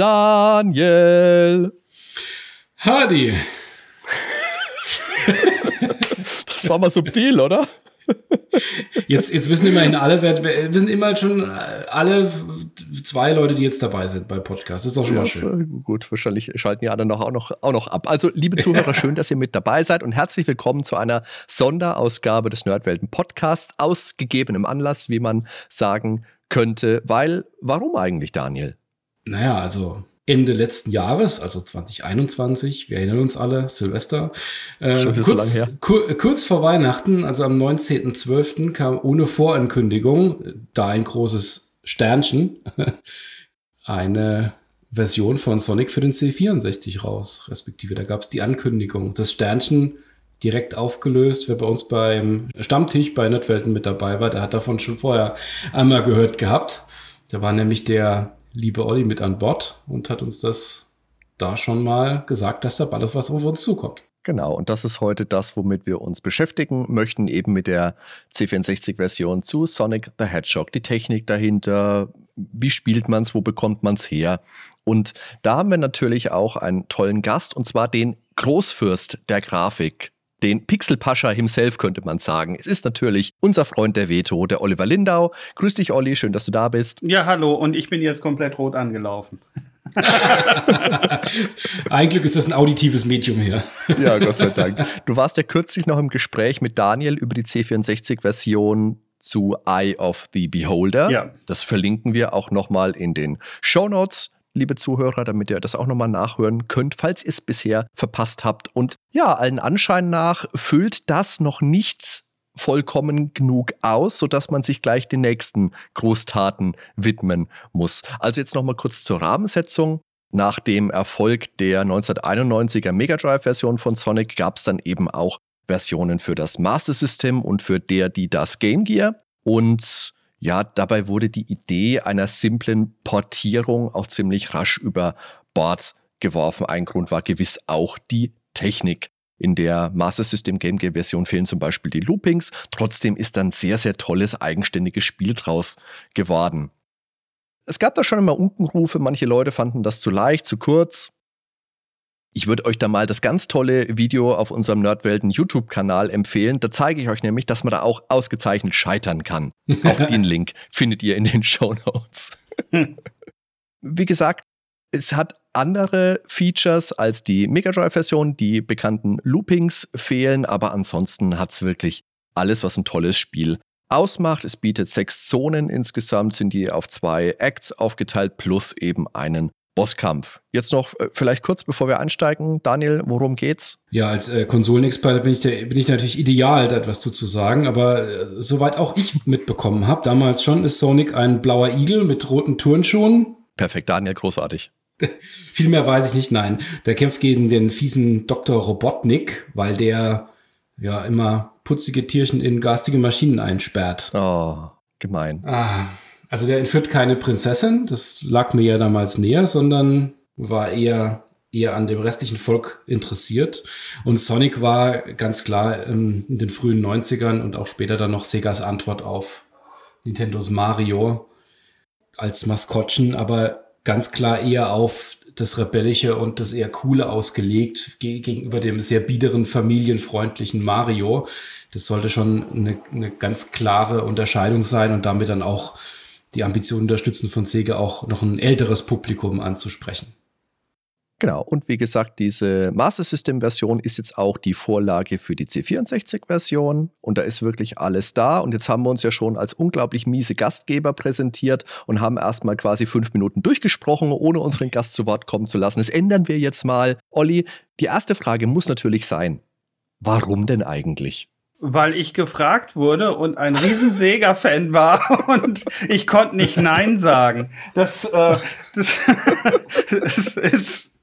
Daniel. Hardy. das war mal subtil, oder? Jetzt, jetzt wissen immerhin alle, wissen immer schon äh, alle zwei Leute, die jetzt dabei sind beim Podcast. Das ist doch schon ja, mal schön. Gut, wahrscheinlich schalten die anderen noch, auch, noch, auch noch ab. Also, liebe Zuhörer, schön, dass ihr mit dabei seid und herzlich willkommen zu einer Sonderausgabe des Nerdwelten Podcasts aus gegebenem Anlass, wie man sagen könnte. Weil, warum eigentlich, Daniel? Naja, also Ende letzten Jahres, also 2021, wir erinnern uns alle, Silvester. Äh, kurz, so kur kurz vor Weihnachten, also am 19.12., kam ohne Vorankündigung, da ein großes Sternchen, eine Version von Sonic für den C64 raus, respektive da gab es die Ankündigung. Das Sternchen direkt aufgelöst. Wer bei uns beim Stammtisch bei Nerdwelten mit dabei war, der hat davon schon vorher einmal gehört gehabt. Da war nämlich der liebe Olli mit an Bord und hat uns das da schon mal gesagt, dass da bald was auf uns zukommt. Genau, und das ist heute das, womit wir uns beschäftigen möchten, eben mit der C64-Version zu Sonic the Hedgehog. Die Technik dahinter, wie spielt man es, wo bekommt man es her? Und da haben wir natürlich auch einen tollen Gast, und zwar den Großfürst der Grafik, den Pixel Pascha himself, könnte man sagen. Es ist natürlich unser Freund der Veto, der Oliver Lindau. Grüß dich, Olli, schön, dass du da bist. Ja, hallo, und ich bin jetzt komplett rot angelaufen. Eigentlich ist das ein auditives Medium hier. ja, Gott sei Dank. Du warst ja kürzlich noch im Gespräch mit Daniel über die C64-Version zu Eye of the Beholder. Ja. Das verlinken wir auch nochmal in den Show Notes liebe Zuhörer, damit ihr das auch nochmal nachhören könnt, falls ihr es bisher verpasst habt. Und ja, allen Anschein nach füllt das noch nicht vollkommen genug aus, sodass man sich gleich den nächsten Großtaten widmen muss. Also jetzt nochmal kurz zur Rahmensetzung. Nach dem Erfolg der 1991er Mega Drive-Version von Sonic gab es dann eben auch Versionen für das Master System und für der, die das Game Gear. Und ja, dabei wurde die Idee einer simplen Portierung auch ziemlich rasch über Bord geworfen. Ein Grund war gewiss auch die Technik. In der Master System Game Gear Version fehlen zum Beispiel die Loopings. Trotzdem ist dann sehr, sehr tolles eigenständiges Spiel draus geworden. Es gab da schon immer Unkenrufe. Manche Leute fanden das zu leicht, zu kurz. Ich würde euch da mal das ganz tolle Video auf unserem Nerdwelten YouTube-Kanal empfehlen. Da zeige ich euch nämlich, dass man da auch ausgezeichnet scheitern kann. Auch den Link findet ihr in den Show Notes. Wie gesagt, es hat andere Features als die Mega Drive-Version. Die bekannten Loopings fehlen, aber ansonsten hat es wirklich alles, was ein tolles Spiel ausmacht. Es bietet sechs Zonen insgesamt, sind die auf zwei Acts aufgeteilt, plus eben einen Bosskampf. Jetzt noch äh, vielleicht kurz, bevor wir einsteigen, Daniel, worum geht's? Ja, als äh, Konsolenexperte bin ich, bin ich natürlich ideal, da etwas zu, zu sagen, aber äh, soweit auch ich mitbekommen habe, damals schon ist Sonic ein blauer Igel mit roten Turnschuhen. Perfekt, Daniel, großartig. Viel mehr weiß ich nicht, nein. Der kämpft gegen den fiesen Dr. Robotnik, weil der ja immer putzige Tierchen in garstige Maschinen einsperrt. Oh, gemein. Ah. Also der entführt keine Prinzessin, das lag mir ja damals näher, sondern war eher eher an dem restlichen Volk interessiert. Und Sonic war ganz klar in den frühen 90ern und auch später dann noch Segas Antwort auf Nintendos Mario als Maskottchen, aber ganz klar eher auf das Rebellische und das eher Coole ausgelegt gegenüber dem sehr biederen, familienfreundlichen Mario. Das sollte schon eine, eine ganz klare Unterscheidung sein und damit dann auch die Ambition unterstützen von Sega auch noch ein älteres Publikum anzusprechen. Genau, und wie gesagt, diese Master System-Version ist jetzt auch die Vorlage für die C64-Version und da ist wirklich alles da. Und jetzt haben wir uns ja schon als unglaublich miese Gastgeber präsentiert und haben erstmal quasi fünf Minuten durchgesprochen, ohne unseren Gast zu Wort kommen zu lassen. Das ändern wir jetzt mal. Olli, die erste Frage muss natürlich sein: Warum denn eigentlich? Weil ich gefragt wurde und ein riesen Sega-Fan war und ich konnte nicht Nein sagen. Das, äh, das, das ist,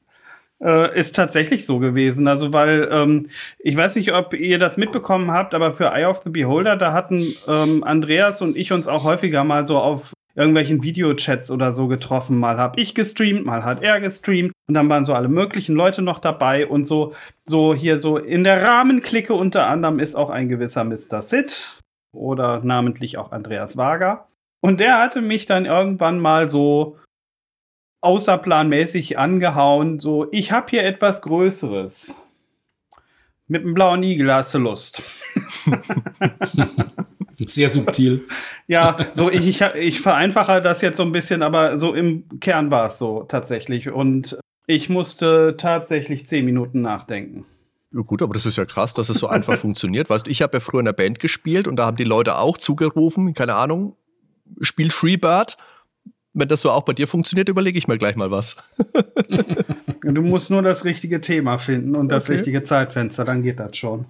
äh, ist tatsächlich so gewesen. Also, weil ähm, ich weiß nicht, ob ihr das mitbekommen habt, aber für Eye of the Beholder, da hatten ähm, Andreas und ich uns auch häufiger mal so auf irgendwelchen Videochats oder so getroffen. Mal habe ich gestreamt, mal hat er gestreamt und dann waren so alle möglichen Leute noch dabei und so, so hier so in der Rahmenklicke unter anderem ist auch ein gewisser Mr. Sid oder namentlich auch Andreas Wager. Und der hatte mich dann irgendwann mal so außerplanmäßig angehauen, so, ich habe hier etwas Größeres. Mit einem blauen Igel hast du Lust. Sehr subtil. ja, so ich, ich, ich vereinfache das jetzt so ein bisschen, aber so im Kern war es so tatsächlich. Und ich musste tatsächlich zehn Minuten nachdenken. Ja, gut, aber das ist ja krass, dass es so einfach funktioniert. Weißt du, ich habe ja früher in der Band gespielt und da haben die Leute auch zugerufen, keine Ahnung, spielt Freebird. Wenn das so auch bei dir funktioniert, überlege ich mir gleich mal was. du musst nur das richtige Thema finden und okay. das richtige Zeitfenster, dann geht das schon.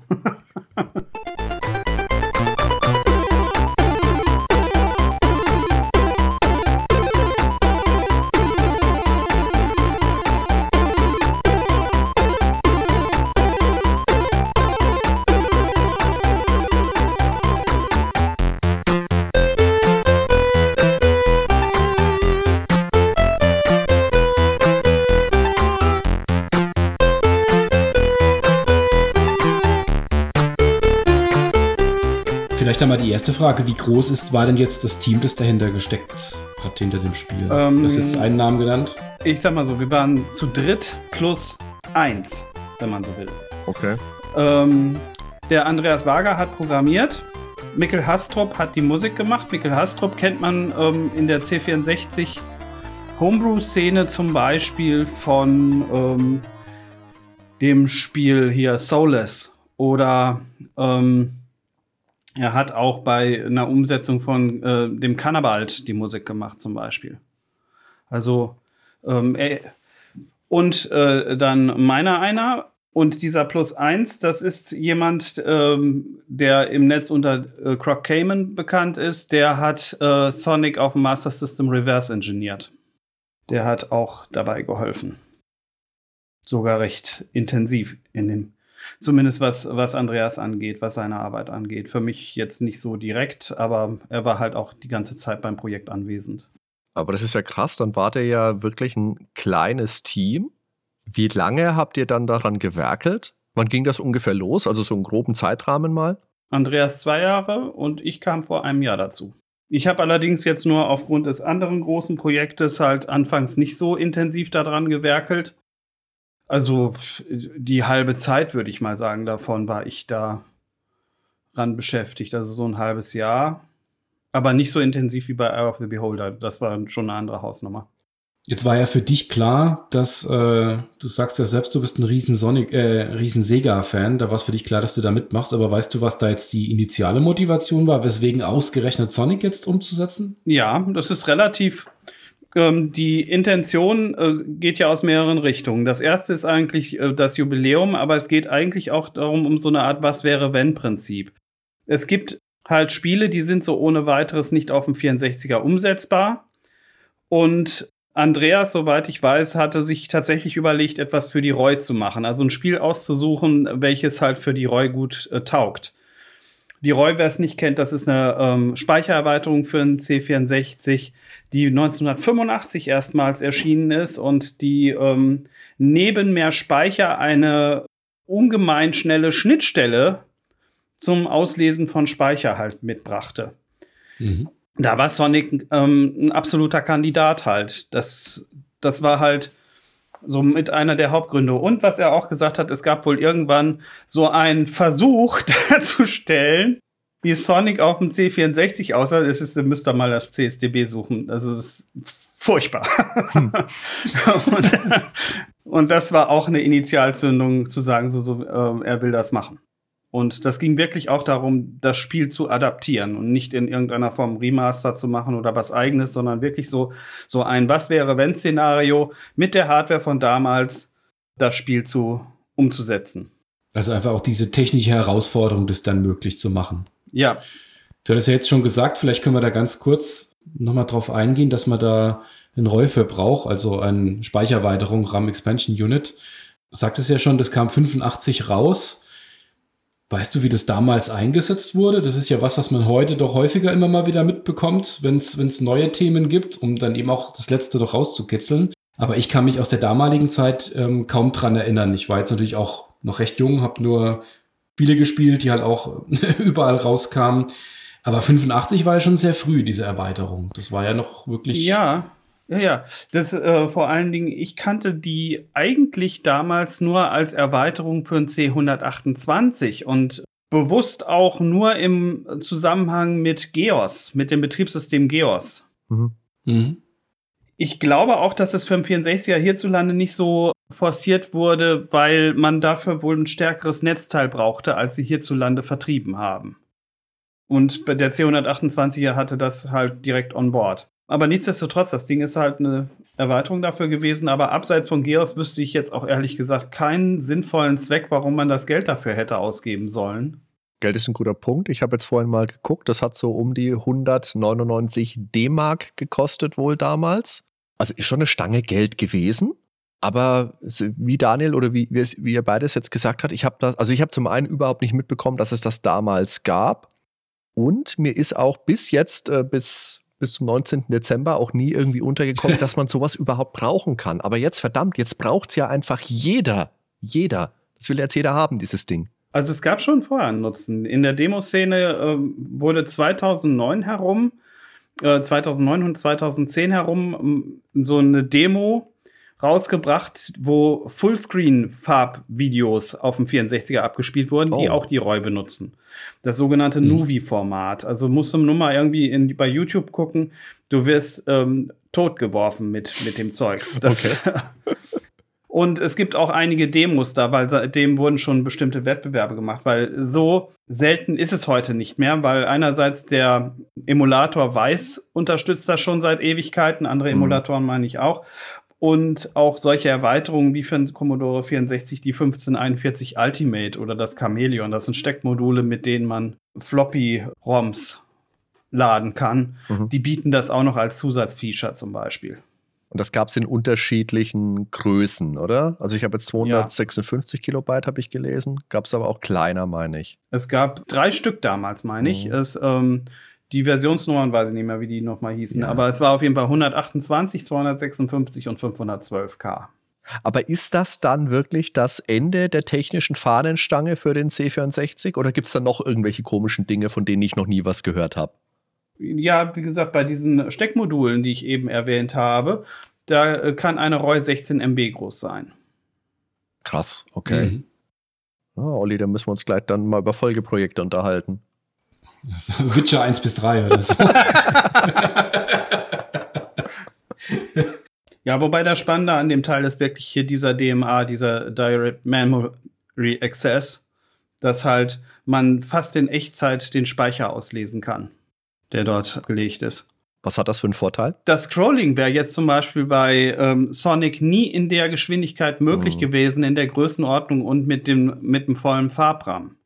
Erste Frage. Wie groß ist, war denn jetzt das Team, das dahinter gesteckt hat, hinter dem Spiel? Ähm, du hast jetzt einen Namen genannt. Ich sag mal so, wir waren zu dritt plus eins, wenn man so will. Okay. Ähm, der Andreas Wager hat programmiert. Mikkel Hastrop hat die Musik gemacht. Mikkel Hastrop kennt man ähm, in der C64 Homebrew-Szene zum Beispiel von ähm, dem Spiel hier Soulless oder ähm, er hat auch bei einer Umsetzung von äh, dem Cannabalt die Musik gemacht, zum Beispiel. Also, ähm, er, und äh, dann meiner einer. Und dieser Plus 1, das ist jemand, ähm, der im Netz unter äh, Croc Cayman bekannt ist. Der hat äh, Sonic auf dem Master System reverse engineert. Der hat auch dabei geholfen. Sogar recht intensiv in dem Zumindest was, was Andreas angeht, was seine Arbeit angeht. Für mich jetzt nicht so direkt, aber er war halt auch die ganze Zeit beim Projekt anwesend. Aber das ist ja krass, dann wart ihr ja wirklich ein kleines Team. Wie lange habt ihr dann daran gewerkelt? Wann ging das ungefähr los? Also so einen groben Zeitrahmen mal? Andreas zwei Jahre und ich kam vor einem Jahr dazu. Ich habe allerdings jetzt nur aufgrund des anderen großen Projektes halt anfangs nicht so intensiv daran gewerkelt. Also die halbe Zeit, würde ich mal sagen, davon war ich da ran beschäftigt. Also so ein halbes Jahr. Aber nicht so intensiv wie bei Eye of the Beholder. Das war schon eine andere Hausnummer. Jetzt war ja für dich klar, dass äh, du sagst ja selbst, du bist ein riesen Sonic, äh, riesen Sega-Fan. Da war es für dich klar, dass du da mitmachst. Aber weißt du, was da jetzt die initiale Motivation war, weswegen ausgerechnet Sonic jetzt umzusetzen? Ja, das ist relativ die Intention äh, geht ja aus mehreren Richtungen. Das erste ist eigentlich äh, das Jubiläum, aber es geht eigentlich auch darum, um so eine Art Was wäre wenn Prinzip. Es gibt halt Spiele, die sind so ohne weiteres nicht auf dem 64er umsetzbar. Und Andreas, soweit ich weiß, hatte sich tatsächlich überlegt, etwas für die ROI zu machen. Also ein Spiel auszusuchen, welches halt für die ROI gut äh, taugt. Die ROI, wer es nicht kennt, das ist eine ähm, Speichererweiterung für einen C64 die 1985 erstmals erschienen ist und die ähm, neben mehr Speicher eine ungemein schnelle Schnittstelle zum Auslesen von Speicher halt mitbrachte. Mhm. Da war Sonic ähm, ein absoluter Kandidat halt. Das, das war halt so mit einer der Hauptgründe. Und was er auch gesagt hat, es gab wohl irgendwann so einen Versuch darzustellen, wie Sonic auf dem C64 aussah, das ist, müsst ihr mal das CSDB suchen. Also das ist furchtbar. Hm. und, und, das war auch eine Initialzündung zu sagen, so, so äh, er will das machen. Und das ging wirklich auch darum, das Spiel zu adaptieren und nicht in irgendeiner Form Remaster zu machen oder was eigenes, sondern wirklich so, so ein Was wäre wenn Szenario mit der Hardware von damals das Spiel zu umzusetzen. Also einfach auch diese technische Herausforderung, das dann möglich zu machen. Ja. Du hattest ja jetzt schon gesagt, vielleicht können wir da ganz kurz nochmal drauf eingehen, dass man da einen ROI für braucht, also eine Speichererweiterung, RAM Expansion Unit. Du sagtest ja schon, das kam 85 raus. Weißt du, wie das damals eingesetzt wurde? Das ist ja was, was man heute doch häufiger immer mal wieder mitbekommt, wenn es neue Themen gibt, um dann eben auch das letzte doch rauszukitzeln. Aber ich kann mich aus der damaligen Zeit ähm, kaum dran erinnern. Ich war jetzt natürlich auch noch recht jung, habe nur Spiele gespielt, die halt auch überall rauskamen. Aber 85 war ja schon sehr früh, diese Erweiterung. Das war ja noch wirklich. Ja, Ja, ja. Das äh, vor allen Dingen, ich kannte die eigentlich damals nur als Erweiterung für ein C128 und bewusst auch nur im Zusammenhang mit GEOS, mit dem Betriebssystem GEOS. Mhm. Mhm. Ich glaube auch, dass es für den 64er hierzulande nicht so forciert wurde, weil man dafür wohl ein stärkeres Netzteil brauchte, als sie hierzulande vertrieben haben. Und der C128er hatte das halt direkt on board. Aber nichtsdestotrotz, das Ding ist halt eine Erweiterung dafür gewesen. Aber abseits von Geos wüsste ich jetzt auch ehrlich gesagt keinen sinnvollen Zweck, warum man das Geld dafür hätte ausgeben sollen. Geld ist ein guter Punkt. Ich habe jetzt vorhin mal geguckt, das hat so um die 199 D-Mark gekostet wohl damals. Also ist schon eine Stange Geld gewesen. Aber wie Daniel oder wie, wie ihr beides jetzt gesagt habt, ich habe das, also ich habe zum einen überhaupt nicht mitbekommen, dass es das damals gab. Und mir ist auch bis jetzt, äh, bis, bis zum 19. Dezember auch nie irgendwie untergekommen, dass man sowas überhaupt brauchen kann. Aber jetzt, verdammt, jetzt braucht es ja einfach jeder. Jeder. Das will jetzt jeder haben, dieses Ding. Also es gab schon vorher einen Nutzen. In der Demoszene äh, wurde 2009 herum, äh, 2009 und 2010 herum so eine Demo rausgebracht, wo Fullscreen-Farbvideos auf dem 64er abgespielt wurden, oh. die auch die ROY benutzen. Das sogenannte mhm. Nuvi-Format. Also musst du nur mal irgendwie in, bei YouTube gucken, du wirst ähm, totgeworfen mit, mit dem Zeugs. Das, okay. Und es gibt auch einige Demos da, weil seitdem wurden schon bestimmte Wettbewerbe gemacht, weil so selten ist es heute nicht mehr, weil einerseits der Emulator Weiß unterstützt das schon seit Ewigkeiten, andere mhm. Emulatoren meine ich auch und auch solche Erweiterungen wie für den Commodore 64 die 1541 Ultimate oder das Chameleon. Das sind Steckmodule, mit denen man Floppy-ROMs laden kann. Mhm. Die bieten das auch noch als Zusatzfeature zum Beispiel. Und das gab es in unterschiedlichen Größen, oder? Also ich habe jetzt 256 ja. Kilobyte, habe ich gelesen. Gab es aber auch kleiner, meine ich. Es gab drei Stück damals, meine ich. Mhm. Es ähm, die Versionsnummern weiß ich nicht mehr, wie die nochmal hießen, ja. aber es war auf jeden Fall 128, 256 und 512K. Aber ist das dann wirklich das Ende der technischen Fahnenstange für den C64 oder gibt es da noch irgendwelche komischen Dinge, von denen ich noch nie was gehört habe? Ja, wie gesagt, bei diesen Steckmodulen, die ich eben erwähnt habe, da äh, kann eine ROY 16 MB groß sein. Krass, okay. Mhm. Oh, Olli, da müssen wir uns gleich dann mal über Folgeprojekte unterhalten. Witcher 1 bis 3 oder so. ja, wobei das Spannende an dem Teil ist wirklich hier dieser DMA, dieser Direct Memory Access, dass halt man fast in Echtzeit den Speicher auslesen kann, der dort gelegt ist. Was hat das für einen Vorteil? Das Scrolling wäre jetzt zum Beispiel bei ähm, Sonic nie in der Geschwindigkeit möglich mhm. gewesen, in der Größenordnung und mit dem, mit dem vollen Farbrahmen.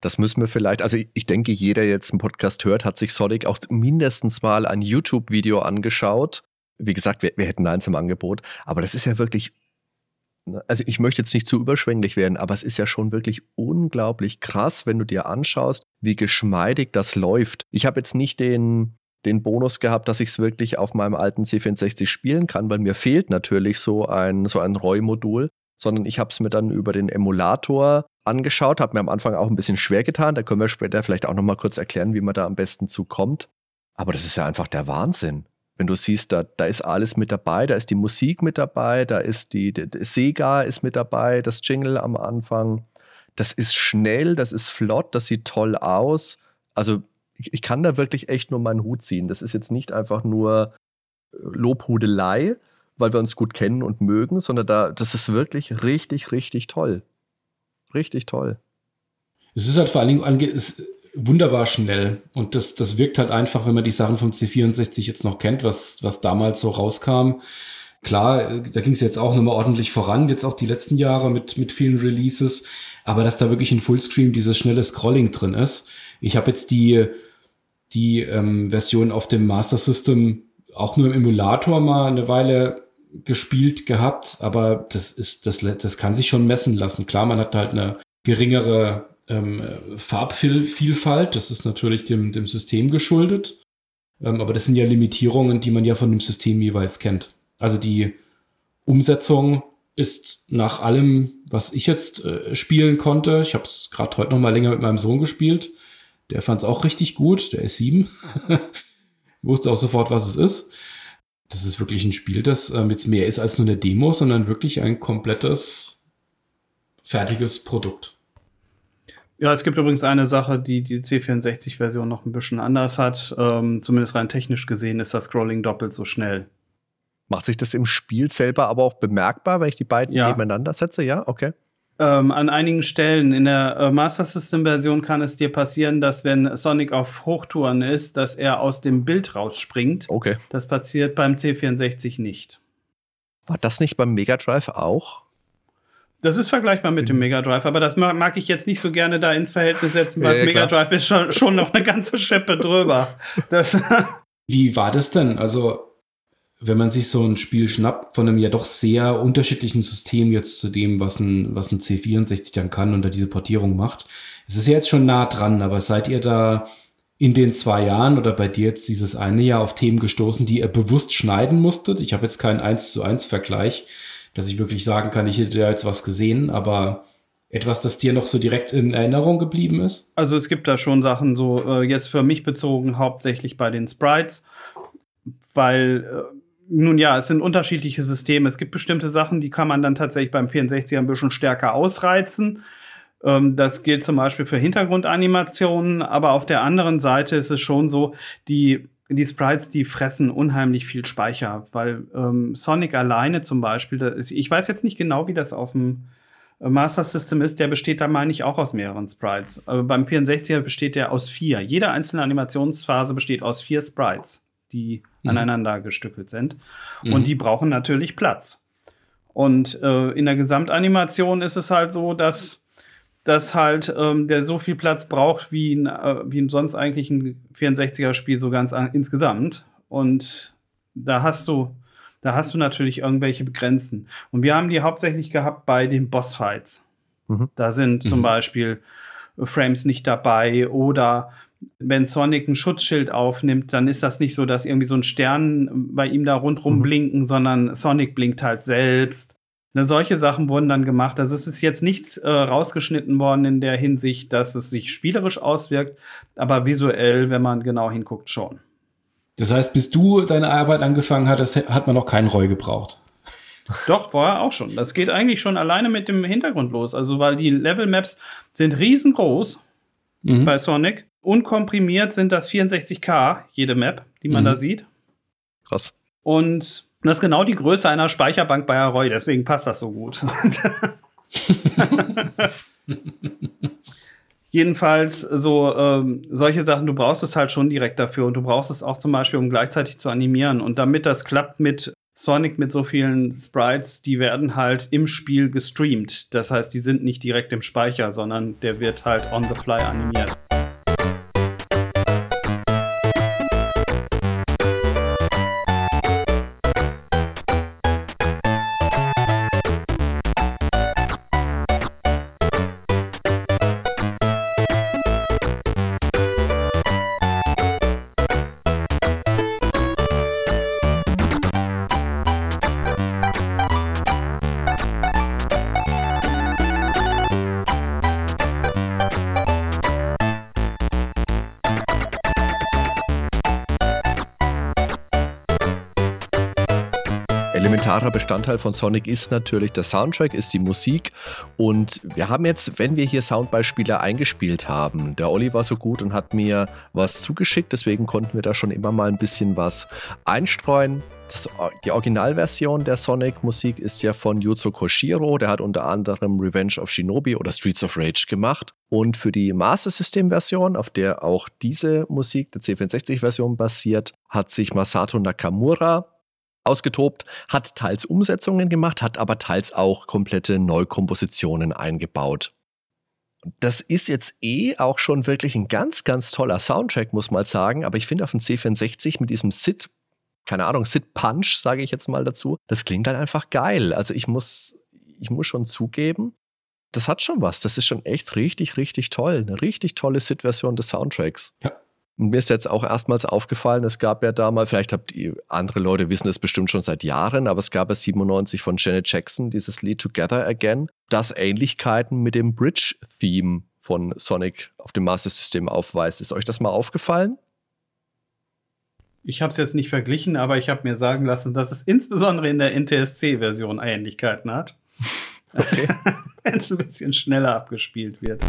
Das müssen wir vielleicht, also ich denke, jeder, der jetzt einen Podcast hört, hat sich Sonic auch mindestens mal ein YouTube-Video angeschaut. Wie gesagt, wir, wir hätten eins im Angebot, aber das ist ja wirklich ne, also ich möchte jetzt nicht zu überschwänglich werden, aber es ist ja schon wirklich unglaublich krass, wenn du dir anschaust, wie geschmeidig das läuft. Ich habe jetzt nicht den, den Bonus gehabt, dass ich es wirklich auf meinem alten C64 spielen kann, weil mir fehlt natürlich so ein, so ein ROY-Modul, sondern ich habe es mir dann über den Emulator angeschaut, habe mir am Anfang auch ein bisschen schwer getan. Da können wir später vielleicht auch noch mal kurz erklären, wie man da am besten zukommt. Aber das ist ja einfach der Wahnsinn. Wenn du siehst, da, da ist alles mit dabei, da ist die Musik mit dabei, da ist die, die, die Sega ist mit dabei, das Jingle am Anfang. Das ist schnell, das ist flott, das sieht toll aus. Also ich, ich kann da wirklich echt nur meinen Hut ziehen. Das ist jetzt nicht einfach nur äh, Lobhudelei, weil wir uns gut kennen und mögen, sondern da, das ist wirklich richtig, richtig toll. Richtig toll. Es ist halt vor allen Dingen wunderbar schnell. Und das, das wirkt halt einfach, wenn man die Sachen vom C64 jetzt noch kennt, was, was damals so rauskam. Klar, äh, da ging es jetzt auch nochmal ordentlich voran, jetzt auch die letzten Jahre mit, mit vielen Releases. Aber dass da wirklich in Fullscreen dieses schnelle Scrolling drin ist. Ich habe jetzt die, die ähm, Version auf dem Master System auch nur im Emulator mal eine Weile gespielt gehabt, aber das ist, das, das kann sich schon messen lassen. Klar, man hat halt eine geringere ähm, Farbvielfalt, das ist natürlich dem, dem System geschuldet. Ähm, aber das sind ja Limitierungen, die man ja von dem System jeweils kennt. Also die Umsetzung ist nach allem, was ich jetzt äh, spielen konnte, ich habe es gerade heute noch mal länger mit meinem Sohn gespielt, der fand es auch richtig gut, der ist sieben, wusste auch sofort, was es ist das ist wirklich ein Spiel, das ähm, jetzt mehr ist als nur eine Demo, sondern wirklich ein komplettes, fertiges Produkt. Ja, es gibt übrigens eine Sache, die die C64-Version noch ein bisschen anders hat. Ähm, zumindest rein technisch gesehen ist das Scrolling doppelt so schnell. Macht sich das im Spiel selber aber auch bemerkbar, wenn ich die beiden ja. nebeneinander setze? Ja, okay. Ähm, an einigen Stellen in der äh, Master System Version kann es dir passieren, dass wenn Sonic auf Hochtouren ist, dass er aus dem Bild rausspringt. Okay. Das passiert beim C64 nicht. War das nicht beim Mega Drive auch? Das ist vergleichbar mit dem mhm. Mega Drive, aber das mag ich jetzt nicht so gerne da ins Verhältnis setzen, weil ja, das Mega Drive ist schon, schon noch eine ganze Schippe drüber. Das Wie war das denn? Also, wenn man sich so ein Spiel schnappt von einem ja doch sehr unterschiedlichen System jetzt zu dem, was ein, was ein C64 dann kann und da diese Portierung macht, es ist ja jetzt schon nah dran, aber seid ihr da in den zwei Jahren oder bei dir jetzt dieses eine Jahr auf Themen gestoßen, die ihr bewusst schneiden musstet? Ich habe jetzt keinen 1 zu 1 Vergleich dass ich wirklich sagen kann, ich hätte da jetzt was gesehen, aber etwas, das dir noch so direkt in Erinnerung geblieben ist? Also es gibt da schon Sachen so, äh, jetzt für mich bezogen, hauptsächlich bei den Sprites, weil, äh, nun ja, es sind unterschiedliche Systeme. Es gibt bestimmte Sachen, die kann man dann tatsächlich beim 64er ein bisschen stärker ausreizen. Ähm, das gilt zum Beispiel für Hintergrundanimationen, aber auf der anderen Seite ist es schon so, die die Sprites, die fressen unheimlich viel Speicher, weil ähm, Sonic alleine zum Beispiel, ist, ich weiß jetzt nicht genau, wie das auf dem äh, Master System ist, der besteht da, meine ich, auch aus mehreren Sprites. Aber beim 64er besteht der aus vier. Jede einzelne Animationsphase besteht aus vier Sprites, die mhm. aneinander gestückelt sind. Mhm. Und die brauchen natürlich Platz. Und äh, in der Gesamtanimation ist es halt so, dass dass halt ähm, der so viel Platz braucht wie ein, äh, wie sonst eigentlich ein 64er-Spiel so ganz an, insgesamt. Und da hast du, da hast du natürlich irgendwelche Begrenzen. Und wir haben die hauptsächlich gehabt bei den Bossfights. Mhm. Da sind mhm. zum Beispiel Frames nicht dabei oder wenn Sonic ein Schutzschild aufnimmt, dann ist das nicht so, dass irgendwie so ein Stern bei ihm da rundrum mhm. blinken, sondern Sonic blinkt halt selbst. Ne, solche Sachen wurden dann gemacht. Also es ist jetzt nichts äh, rausgeschnitten worden in der Hinsicht, dass es sich spielerisch auswirkt, aber visuell, wenn man genau hinguckt, schon. Das heißt, bis du deine Arbeit angefangen hattest, hat man noch keinen Roy gebraucht. Doch, vorher auch schon. Das geht eigentlich schon alleine mit dem Hintergrund los. Also, weil die Level-Maps sind riesengroß mhm. bei Sonic. Unkomprimiert sind das 64K, jede Map, die man mhm. da sieht. Krass. Und das ist genau die Größe einer Speicherbank bei Arroy, deswegen passt das so gut. Jedenfalls so ähm, solche Sachen, du brauchst es halt schon direkt dafür und du brauchst es auch zum Beispiel, um gleichzeitig zu animieren. Und damit das klappt mit Sonic mit so vielen Sprites, die werden halt im Spiel gestreamt. Das heißt, die sind nicht direkt im Speicher, sondern der wird halt on the fly animiert. Elementarer Bestandteil von Sonic ist natürlich der Soundtrack, ist die Musik. Und wir haben jetzt, wenn wir hier Soundbeispiele eingespielt haben, der Olli war so gut und hat mir was zugeschickt, deswegen konnten wir da schon immer mal ein bisschen was einstreuen. Das, die Originalversion der Sonic-Musik ist ja von Yuzo Koshiro, der hat unter anderem Revenge of Shinobi oder Streets of Rage gemacht. Und für die Master System-Version, auf der auch diese Musik der C64-Version basiert, hat sich Masato Nakamura ausgetobt, hat teils Umsetzungen gemacht, hat aber teils auch komplette Neukompositionen eingebaut. Das ist jetzt eh auch schon wirklich ein ganz, ganz toller Soundtrack, muss man sagen. Aber ich finde auf dem C64 mit diesem Sid, keine Ahnung, Sid Punch, sage ich jetzt mal dazu, das klingt halt einfach geil. Also ich muss, ich muss schon zugeben, das hat schon was. Das ist schon echt richtig, richtig toll. Eine richtig tolle Sid-Version des Soundtracks. Ja. Und mir ist jetzt auch erstmals aufgefallen, es gab ja damals, vielleicht habt ihr, andere Leute wissen es bestimmt schon seit Jahren, aber es gab ja 97 von Janet Jackson dieses Lied Together Again, das Ähnlichkeiten mit dem Bridge-Theme von Sonic auf dem Master System aufweist. Ist euch das mal aufgefallen? Ich habe es jetzt nicht verglichen, aber ich habe mir sagen lassen, dass es insbesondere in der NTSC-Version Ähnlichkeiten hat. Okay. Wenn es ein bisschen schneller abgespielt wird.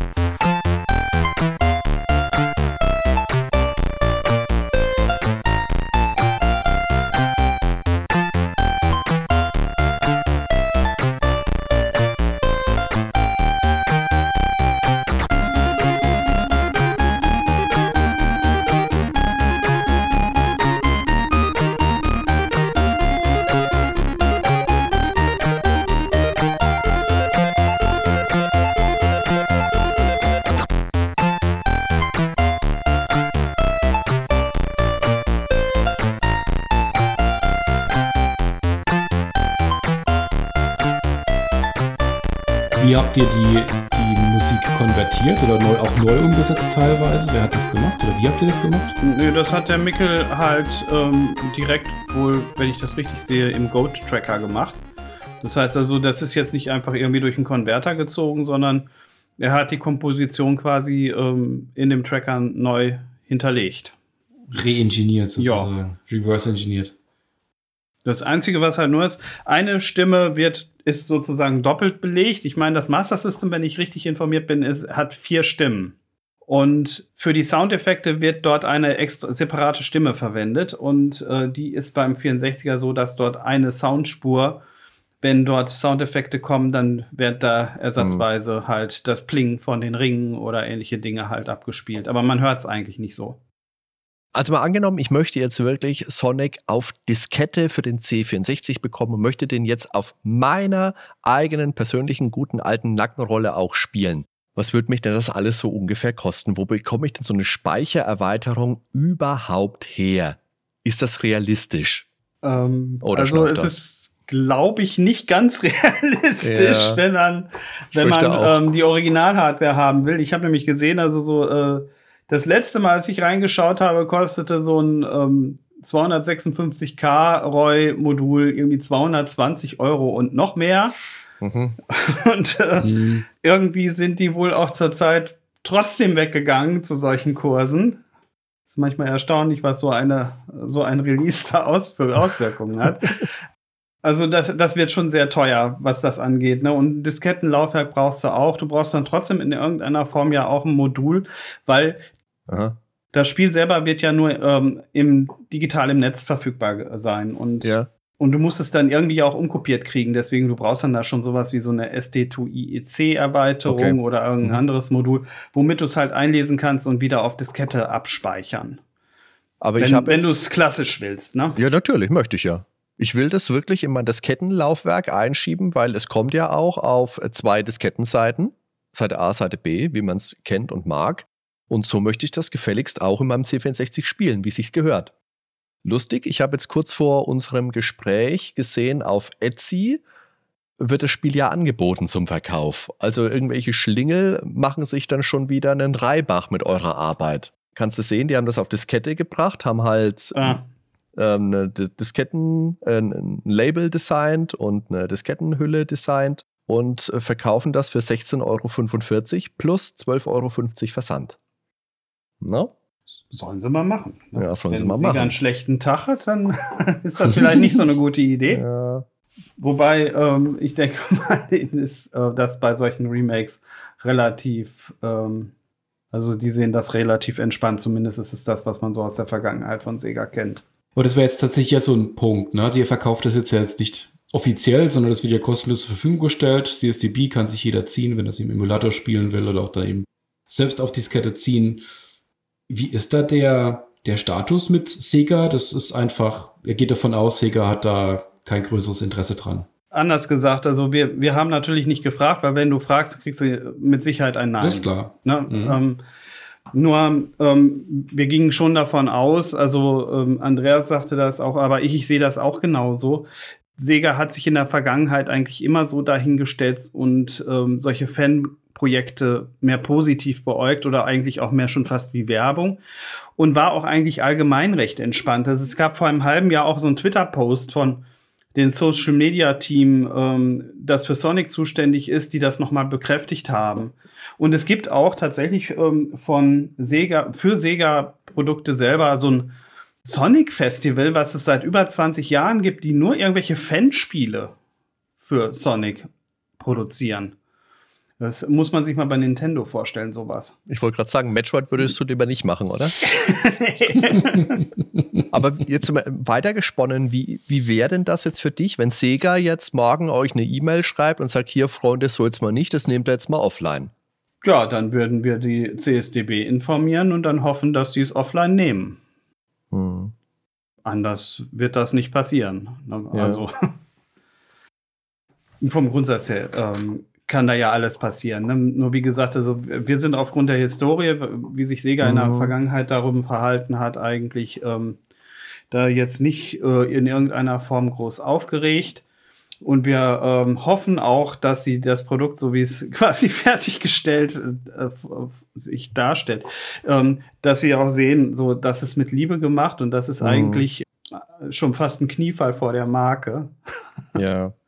Habt ihr die, die Musik konvertiert oder neu, auch neu umgesetzt teilweise? Wer hat das gemacht oder wie habt ihr das gemacht? Nö, das hat der Mickel halt ähm, direkt wohl, wenn ich das richtig sehe, im Goat-Tracker gemacht. Das heißt also, das ist jetzt nicht einfach irgendwie durch einen Konverter gezogen, sondern er hat die Komposition quasi ähm, in dem Tracker neu hinterlegt. Re-engineert sozusagen. Ja. Reverse-engineert. Das Einzige, was halt nur ist, eine Stimme wird, ist sozusagen doppelt belegt. Ich meine, das Master System, wenn ich richtig informiert bin, ist, hat vier Stimmen. Und für die Soundeffekte wird dort eine extra separate Stimme verwendet. Und äh, die ist beim 64er so, dass dort eine Soundspur, wenn dort Soundeffekte kommen, dann wird da ersatzweise mhm. halt das Plingen von den Ringen oder ähnliche Dinge halt abgespielt. Aber man hört es eigentlich nicht so. Also mal angenommen, ich möchte jetzt wirklich Sonic auf Diskette für den C64 bekommen und möchte den jetzt auf meiner eigenen persönlichen guten alten Nackenrolle auch spielen. Was würde mich denn das alles so ungefähr kosten? Wo bekomme ich denn so eine Speichererweiterung überhaupt her? Ist das realistisch? Ähm, Oder also es ist, glaube ich, nicht ganz realistisch, ja, wenn man, wenn man ähm, die Originalhardware haben will. Ich habe nämlich gesehen, also so äh, das letzte Mal, als ich reingeschaut habe, kostete so ein ähm, 256K ROY-Modul irgendwie 220 Euro und noch mehr. Mhm. Und äh, mhm. irgendwie sind die wohl auch zurzeit trotzdem weggegangen zu solchen Kursen. Ist manchmal erstaunlich, was so eine so ein Release da aus, für Auswirkungen hat. Also das, das wird schon sehr teuer, was das angeht. Ne? Und ein Diskettenlaufwerk brauchst du auch. Du brauchst dann trotzdem in irgendeiner Form ja auch ein Modul, weil Aha. Das Spiel selber wird ja nur ähm, im, digital im Netz verfügbar sein. Und, ja. und du musst es dann irgendwie auch umkopiert kriegen. Deswegen, du brauchst dann da schon sowas wie so eine SD2IEC-Erweiterung okay. oder irgendein mhm. anderes Modul, womit du es halt einlesen kannst und wieder auf Diskette abspeichern. Aber wenn, ich wenn du es klassisch willst, ne? Ja, natürlich, möchte ich ja. Ich will das wirklich in mein Diskettenlaufwerk einschieben, weil es kommt ja auch auf zwei Diskettenseiten, Seite A, Seite B, wie man es kennt und mag. Und so möchte ich das gefälligst auch in meinem C64 spielen, wie sich gehört. Lustig, ich habe jetzt kurz vor unserem Gespräch gesehen, auf Etsy wird das Spiel ja angeboten zum Verkauf. Also irgendwelche Schlingel machen sich dann schon wieder einen Reibach mit eurer Arbeit. Kannst du sehen, die haben das auf Diskette gebracht, haben halt ah. ähm, eine Disketten, äh, ein Label designt und eine Diskettenhülle designt und äh, verkaufen das für 16,45 Euro plus 12,50 Euro Versand. Ne? Sollen sie mal machen. Ne? Ja, sollen Wenn sie mal machen. Wenn einen schlechten Tag hat, dann ist das vielleicht nicht so eine gute Idee. Ja. Wobei ähm, ich denke mal, ist äh, das bei solchen Remakes relativ, ähm, also die sehen das relativ entspannt. Zumindest ist es das, was man so aus der Vergangenheit von Sega kennt. Aber das wäre jetzt tatsächlich ja so ein Punkt. Ne? Also ihr verkauft das jetzt ja jetzt nicht offiziell, sondern das wird ja kostenlos zur Verfügung gestellt. CSDB kann sich jeder ziehen, wenn er es im Emulator spielen will oder auch dann eben selbst auf Diskette ziehen. Wie ist da der, der Status mit Sega? Das ist einfach, er geht davon aus, Sega hat da kein größeres Interesse dran. Anders gesagt, also wir, wir haben natürlich nicht gefragt, weil wenn du fragst, kriegst du mit Sicherheit ein Nein. Das ist klar. Ne? Mhm. Ähm, nur ähm, wir gingen schon davon aus, also ähm, Andreas sagte das auch, aber ich, ich sehe das auch genauso. Sega hat sich in der Vergangenheit eigentlich immer so dahingestellt und ähm, solche Fan Projekte mehr positiv beäugt oder eigentlich auch mehr schon fast wie Werbung und war auch eigentlich allgemein recht entspannt. Also es gab vor einem halben Jahr auch so einen Twitter-Post von den Social Media Team, ähm, das für Sonic zuständig ist, die das nochmal bekräftigt haben. Und es gibt auch tatsächlich ähm, von Sega, für Sega Produkte selber so ein Sonic Festival, was es seit über 20 Jahren gibt, die nur irgendwelche Fanspiele für Sonic produzieren. Das muss man sich mal bei Nintendo vorstellen, sowas. Ich wollte gerade sagen, Metroid würdest du lieber nicht machen, oder? Aber jetzt weiter gesponnen, wie, wie wäre denn das jetzt für dich, wenn Sega jetzt morgen euch eine E-Mail schreibt und sagt, hier, Freunde, so jetzt mal nicht, das nehmt ihr jetzt mal offline? Ja, dann würden wir die CSDB informieren und dann hoffen, dass die es offline nehmen. Hm. Anders wird das nicht passieren. Ne? Ja. Also vom Grundsatz her ähm, kann da ja alles passieren. Ne? Nur wie gesagt, also wir sind aufgrund der Historie, wie sich Sega mhm. in der mhm. Vergangenheit darum verhalten hat, eigentlich ähm, da jetzt nicht äh, in irgendeiner Form groß aufgeregt. Und wir ähm, hoffen auch, dass sie das Produkt, so wie es quasi fertiggestellt äh, sich darstellt, ähm, dass sie auch sehen, so dass es mit Liebe gemacht und das ist mhm. eigentlich schon fast ein Kniefall vor der Marke. Ja.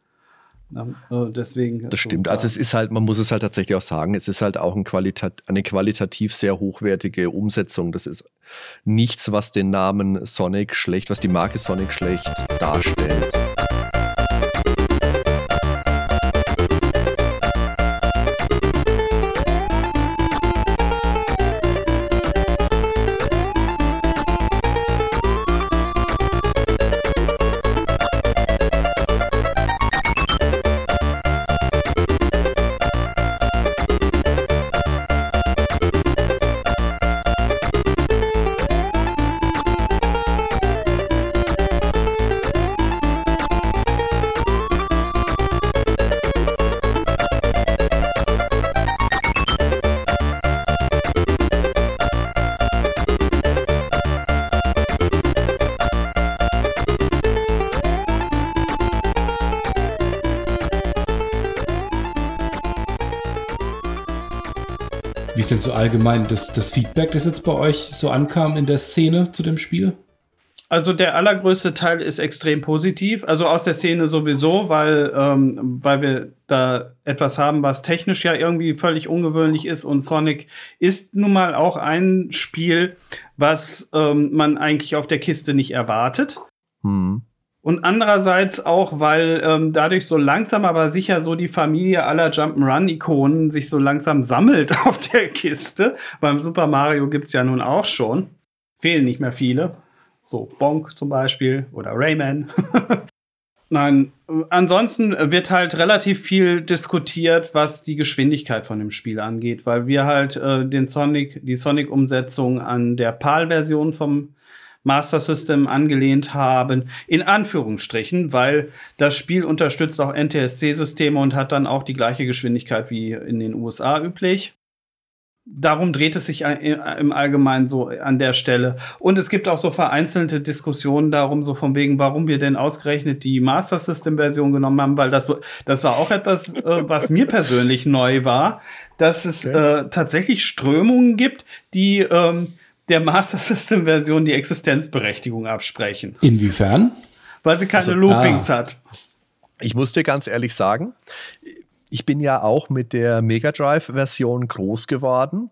Äh, deswegen. Das stimmt. Also es ist halt, man muss es halt tatsächlich auch sagen, es ist halt auch ein Qualitat eine qualitativ sehr hochwertige Umsetzung. Das ist nichts, was den Namen Sonic schlecht, was die Marke Sonic schlecht darstellt. Denn so allgemein das, das Feedback, das jetzt bei euch so ankam in der Szene zu dem Spiel? Also der allergrößte Teil ist extrem positiv. Also aus der Szene sowieso, weil, ähm, weil wir da etwas haben, was technisch ja irgendwie völlig ungewöhnlich ist. Und Sonic ist nun mal auch ein Spiel, was ähm, man eigentlich auf der Kiste nicht erwartet. Hm. Und andererseits auch, weil ähm, dadurch so langsam aber sicher so die Familie aller Jump'n'Run-Ikonen sich so langsam sammelt auf der Kiste. Beim Super Mario gibt's ja nun auch schon. Fehlen nicht mehr viele. So Bonk zum Beispiel oder Rayman. Nein, ansonsten wird halt relativ viel diskutiert, was die Geschwindigkeit von dem Spiel angeht, weil wir halt äh, den Sonic, die Sonic-Umsetzung an der PAL-Version vom Master System angelehnt haben, in Anführungsstrichen, weil das Spiel unterstützt auch NTSC-Systeme und hat dann auch die gleiche Geschwindigkeit wie in den USA üblich. Darum dreht es sich im Allgemeinen so an der Stelle. Und es gibt auch so vereinzelte Diskussionen darum, so von wegen, warum wir denn ausgerechnet die Master System Version genommen haben, weil das, das war auch etwas, äh, was mir persönlich neu war, dass es okay. äh, tatsächlich Strömungen gibt, die ähm, der Master System Version die Existenzberechtigung absprechen. Inwiefern? Weil sie keine also, Loopings ah. hat. Ich muss dir ganz ehrlich sagen, ich bin ja auch mit der Mega Drive Version groß geworden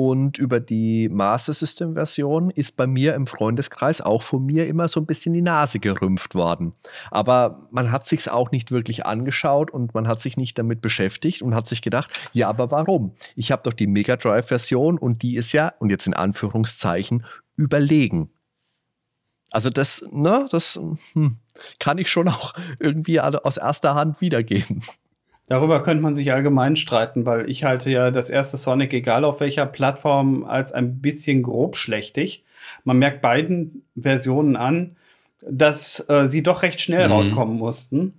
und über die Master System Version ist bei mir im Freundeskreis auch von mir immer so ein bisschen die Nase gerümpft worden. Aber man hat sich auch nicht wirklich angeschaut und man hat sich nicht damit beschäftigt und hat sich gedacht, ja, aber warum? Ich habe doch die Mega Drive Version und die ist ja, und jetzt in Anführungszeichen, überlegen. Also das, ne, das hm, kann ich schon auch irgendwie aus erster Hand wiedergeben. Darüber könnte man sich allgemein streiten, weil ich halte ja das erste Sonic, egal auf welcher Plattform, als ein bisschen grobschlächtig. Man merkt beiden Versionen an, dass äh, sie doch recht schnell mhm. rauskommen mussten.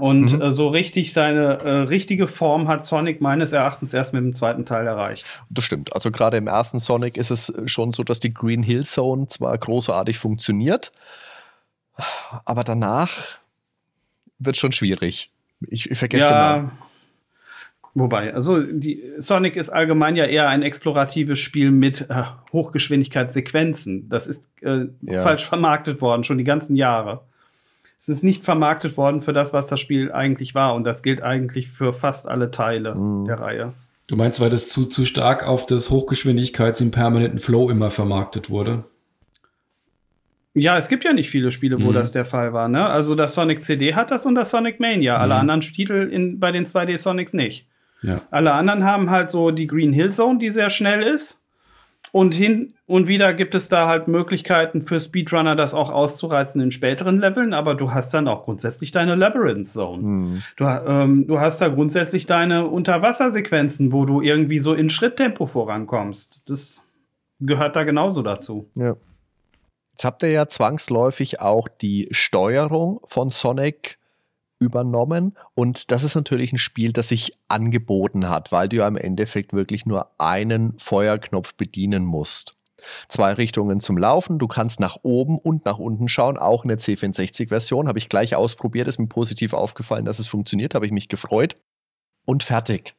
Und mhm. äh, so richtig seine äh, richtige Form hat Sonic meines Erachtens erst mit dem zweiten Teil erreicht. Das stimmt. Also gerade im ersten Sonic ist es schon so, dass die Green Hill Zone zwar großartig funktioniert, aber danach wird schon schwierig. Ich, ich vergesse ja, den Namen. Wobei, also die Sonic ist allgemein ja eher ein exploratives Spiel mit äh, Hochgeschwindigkeitssequenzen. Das ist äh, ja. falsch vermarktet worden, schon die ganzen Jahre. Es ist nicht vermarktet worden für das, was das Spiel eigentlich war. Und das gilt eigentlich für fast alle Teile mhm. der Reihe. Du meinst, weil das zu, zu stark auf das Hochgeschwindigkeits- und permanenten Flow immer vermarktet wurde? Ja, es gibt ja nicht viele Spiele, wo mhm. das der Fall war. Ne? Also das Sonic CD hat das und das Sonic Mania. Alle mhm. anderen Titel in, bei den 2D Sonics nicht. Ja. Alle anderen haben halt so die Green Hill Zone, die sehr schnell ist. Und hin und wieder gibt es da halt Möglichkeiten für Speedrunner, das auch auszureizen in späteren Leveln, aber du hast dann auch grundsätzlich deine Labyrinth Zone. Mhm. Du, ähm, du, hast da grundsätzlich deine Unterwassersequenzen, wo du irgendwie so in Schritttempo vorankommst. Das gehört da genauso dazu. Ja. Jetzt habt ihr ja zwangsläufig auch die Steuerung von Sonic übernommen. Und das ist natürlich ein Spiel, das sich angeboten hat, weil du ja im Endeffekt wirklich nur einen Feuerknopf bedienen musst. Zwei Richtungen zum Laufen. Du kannst nach oben und nach unten schauen, auch in der C64-Version. Habe ich gleich ausprobiert, ist mir positiv aufgefallen, dass es funktioniert, habe ich mich gefreut. Und fertig.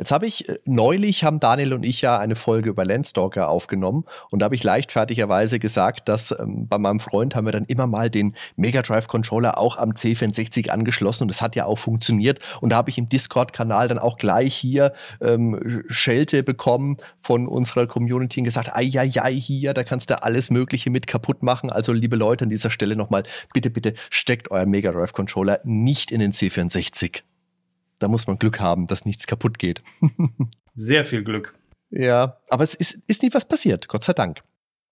Jetzt habe ich, äh, neulich haben Daniel und ich ja eine Folge über Landstalker aufgenommen und da habe ich leichtfertigerweise gesagt, dass ähm, bei meinem Freund haben wir dann immer mal den Mega Drive Controller auch am C64 angeschlossen und das hat ja auch funktioniert und da habe ich im Discord-Kanal dann auch gleich hier ähm, Schelte bekommen von unserer Community und gesagt, ai, ai, ai, hier, da kannst du alles Mögliche mit kaputt machen. Also liebe Leute an dieser Stelle nochmal, bitte, bitte steckt euren Mega Drive Controller nicht in den C64 da muss man Glück haben, dass nichts kaputt geht. Sehr viel Glück. Ja, aber es ist, ist nie was passiert, Gott sei Dank.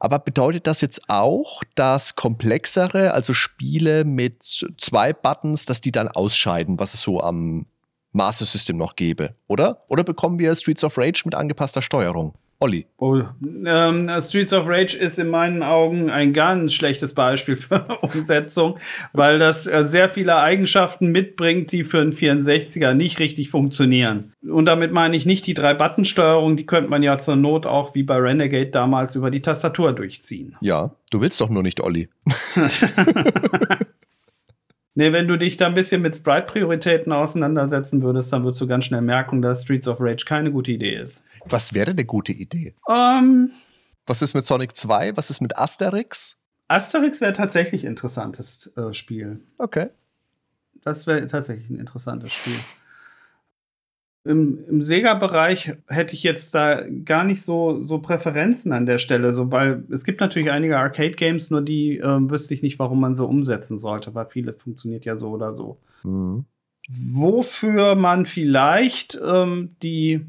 Aber bedeutet das jetzt auch, dass komplexere, also Spiele mit zwei Buttons, dass die dann ausscheiden, was es so am Master System noch gäbe, oder? Oder bekommen wir Streets of Rage mit angepasster Steuerung? Olli. Oh, ähm, Streets of Rage ist in meinen Augen ein ganz schlechtes Beispiel für Umsetzung, weil das äh, sehr viele Eigenschaften mitbringt, die für einen 64er nicht richtig funktionieren. Und damit meine ich nicht die Drei-Button-Steuerung, die könnte man ja zur Not auch wie bei Renegade damals über die Tastatur durchziehen. Ja, du willst doch nur nicht Olli. Nee, wenn du dich da ein bisschen mit Sprite-Prioritäten auseinandersetzen würdest, dann würdest du ganz schnell merken, dass Streets of Rage keine gute Idee ist. Was wäre eine gute Idee? Um, ähm, Was ist mit Sonic 2? Was ist mit Asterix? Asterix wäre tatsächlich ein interessantes äh, Spiel. Okay. Das wäre tatsächlich ein interessantes Spiel. Im, im Sega-Bereich hätte ich jetzt da gar nicht so, so Präferenzen an der Stelle, so, weil es gibt natürlich einige Arcade-Games, nur die äh, wüsste ich nicht, warum man so umsetzen sollte, weil vieles funktioniert ja so oder so. Mhm. Wofür man vielleicht ähm, die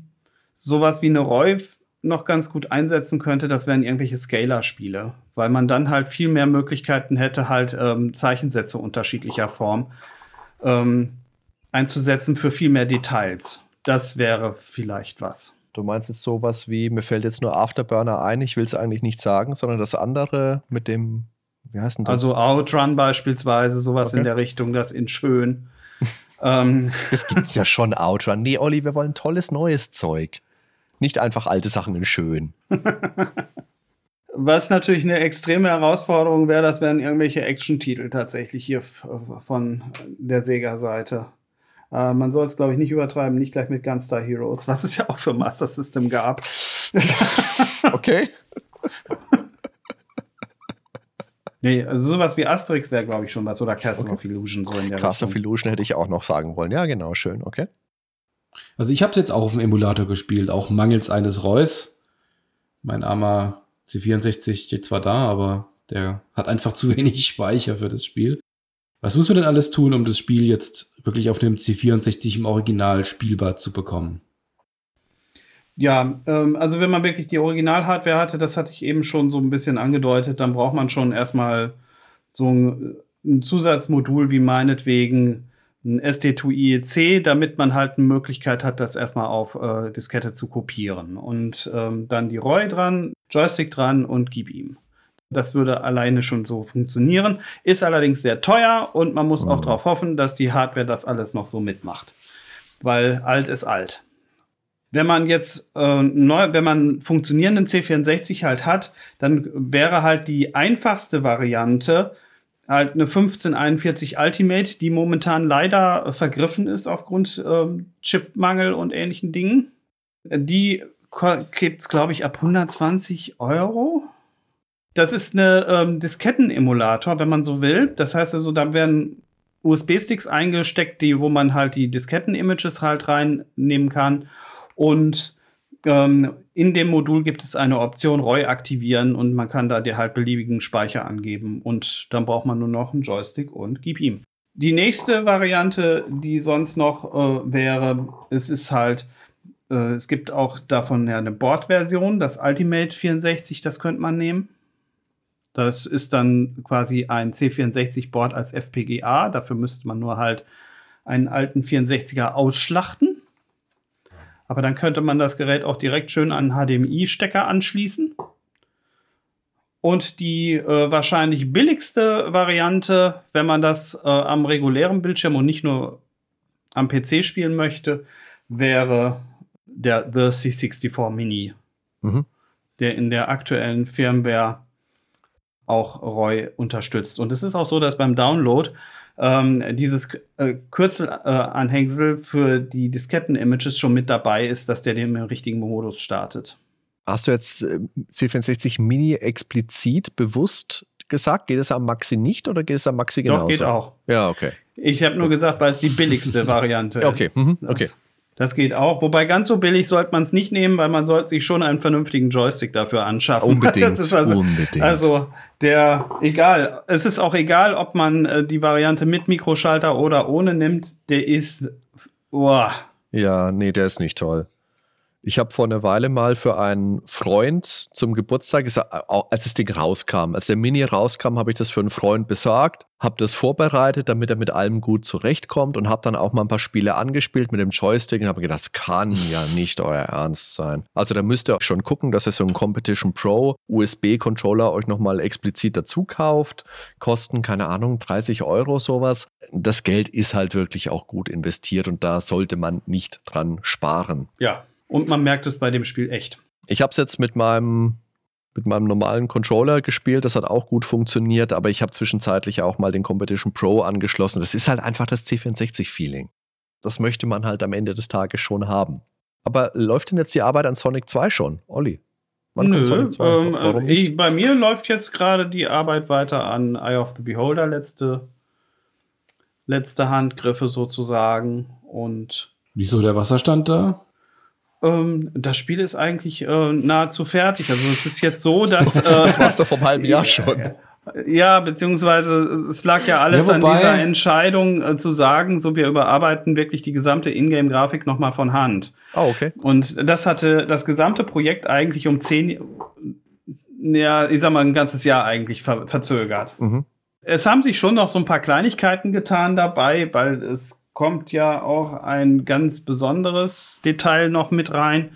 sowas wie eine Roy noch ganz gut einsetzen könnte, das wären irgendwelche Scalar-Spiele, weil man dann halt viel mehr Möglichkeiten hätte, halt ähm, Zeichensätze unterschiedlicher Form ähm, einzusetzen für viel mehr Details. Das wäre vielleicht was. Du meinst jetzt sowas wie, mir fällt jetzt nur Afterburner ein, ich will es eigentlich nicht sagen, sondern das andere mit dem, wie heißt denn das? Also Outrun beispielsweise, sowas okay. in der Richtung, das in schön. ähm. Das gibt's ja schon, Outrun. Nee, Olli, wir wollen tolles neues Zeug. Nicht einfach alte Sachen in schön. Was natürlich eine extreme Herausforderung wäre, das wären irgendwelche Action-Titel tatsächlich hier von der Sega-Seite. Äh, man soll es, glaube ich, nicht übertreiben, nicht gleich mit Gunstar Heroes, was es ja auch für Master System gab. okay. Nee, also sowas wie Asterix wäre, glaube ich, schon was. Oder Castle okay. of Illusion. So in der Castle Richtung. of Illusion hätte ich auch noch sagen wollen. Ja, genau, schön, okay. Also ich habe es jetzt auch auf dem Emulator gespielt, auch mangels eines Reus. Mein armer C64 steht zwar da, aber der hat einfach zu wenig Speicher für das Spiel. Was muss man denn alles tun, um das Spiel jetzt wirklich auf dem C64 im Original spielbar zu bekommen? Ja, ähm, also wenn man wirklich die Original-Hardware hatte, das hatte ich eben schon so ein bisschen angedeutet, dann braucht man schon erstmal so ein, ein Zusatzmodul wie meinetwegen ein SD2IEC, damit man halt eine Möglichkeit hat, das erstmal auf äh, Diskette zu kopieren. Und ähm, dann die ROI dran, Joystick dran und gib ihm. Das würde alleine schon so funktionieren. Ist allerdings sehr teuer und man muss mhm. auch darauf hoffen, dass die Hardware das alles noch so mitmacht. Weil alt ist alt. Wenn man jetzt äh, neu, wenn man funktionierenden C64 halt hat, dann wäre halt die einfachste Variante halt eine 1541 Ultimate, die momentan leider vergriffen ist aufgrund ähm, Chipmangel und ähnlichen Dingen. Die gibt es, glaube ich, ab 120 Euro. Das ist eine ähm, Disketten-Emulator, wenn man so will. Das heißt also, da werden USB-Sticks eingesteckt, die, wo man halt die Disketten-Images halt reinnehmen kann. Und ähm, in dem Modul gibt es eine Option ROY aktivieren und man kann da dir halt beliebigen Speicher angeben und dann braucht man nur noch einen Joystick und gib ihm. Die nächste Variante, die sonst noch äh, wäre, es ist halt, äh, es gibt auch davon ja eine Board-Version, das Ultimate 64, das könnte man nehmen. Das ist dann quasi ein C64-Board als FPGA. Dafür müsste man nur halt einen alten 64er ausschlachten. Aber dann könnte man das Gerät auch direkt schön an HDMI-Stecker anschließen. Und die äh, wahrscheinlich billigste Variante, wenn man das äh, am regulären Bildschirm und nicht nur am PC spielen möchte, wäre der The C64 Mini, mhm. der in der aktuellen Firmware auch ROY unterstützt. Und es ist auch so, dass beim Download ähm, dieses äh, Kürzelanhängsel äh, für die Disketten-Images schon mit dabei ist, dass der den im richtigen Modus startet. Hast du jetzt äh, C64 Mini explizit bewusst gesagt? Geht es am Maxi nicht oder geht es am Maxi genauso? Doch, geht auch. Ja, okay. Ich habe nur gesagt, weil es die billigste Variante ist. Okay, mhm. okay. Das, geht auch. Wobei ganz so billig sollte man es nicht nehmen, weil man sollte sich schon einen vernünftigen Joystick dafür anschaffen. Unbedingt. also, unbedingt. Also der, egal, es ist auch egal, ob man äh, die Variante mit Mikroschalter oder ohne nimmt, der ist, boah. Ja, nee, der ist nicht toll. Ich habe vor einer Weile mal für einen Freund zum Geburtstag, als das Ding rauskam, als der Mini rauskam, habe ich das für einen Freund besorgt, habe das vorbereitet, damit er mit allem gut zurechtkommt und habe dann auch mal ein paar Spiele angespielt mit dem Joystick und habe gedacht, das kann ja nicht euer Ernst sein. Also da müsst ihr schon gucken, dass ihr so einen Competition Pro USB-Controller euch nochmal explizit dazu kauft. Kosten, keine Ahnung, 30 Euro sowas. Das Geld ist halt wirklich auch gut investiert und da sollte man nicht dran sparen. Ja, und man merkt es bei dem Spiel echt. Ich habe es jetzt mit meinem, mit meinem normalen Controller gespielt. Das hat auch gut funktioniert, aber ich habe zwischenzeitlich auch mal den Competition Pro angeschlossen. Das ist halt einfach das C64-Feeling. Das möchte man halt am Ende des Tages schon haben. Aber läuft denn jetzt die Arbeit an Sonic 2 schon, Olli? Wann Nö, Sonic 2? Ähm, Warum äh, nicht? Ich, bei mir läuft jetzt gerade die Arbeit weiter an Eye of the Beholder, letzte, letzte Handgriffe sozusagen. Und Wieso der Wasserstand da? Ähm, das Spiel ist eigentlich äh, nahezu fertig. Also es ist jetzt so, dass. Äh, das war's doch vom halben Jahr schon. Ja, beziehungsweise es lag ja alles ja, an dieser Entscheidung äh, zu sagen, so wir überarbeiten wirklich die gesamte Ingame-Grafik nochmal von Hand. Oh, okay. Und das hatte das gesamte Projekt eigentlich um zehn, ja, ich sag mal, ein ganzes Jahr eigentlich ver verzögert. Mhm. Es haben sich schon noch so ein paar Kleinigkeiten getan dabei, weil es kommt ja auch ein ganz besonderes Detail noch mit rein.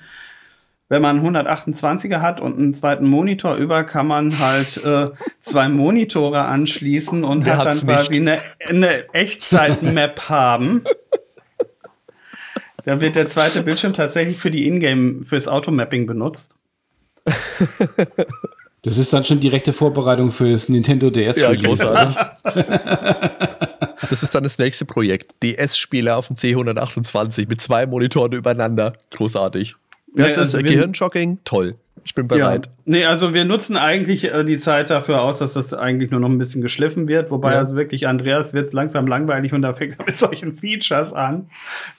Wenn man 128er hat und einen zweiten Monitor über, kann man halt äh, zwei Monitore anschließen und Wer hat dann quasi eine, eine Echtzeit-Map haben. Da wird der zweite Bildschirm tatsächlich für die Ingame, fürs Automapping benutzt. Das ist dann schon direkte Vorbereitung fürs Nintendo DS. Ja, großartig. Das ist dann das nächste Projekt. DS-Spiele auf dem C128 mit zwei Monitoren übereinander. Großartig. Wie heißt nee, das? Also Gehirnjogging? Toll. Ich bin bereit. Ja. Nee, also wir nutzen eigentlich äh, die Zeit dafür aus, dass das eigentlich nur noch ein bisschen geschliffen wird. Wobei ja. also wirklich Andreas wird es langsam langweilig und da fängt er mit solchen Features an.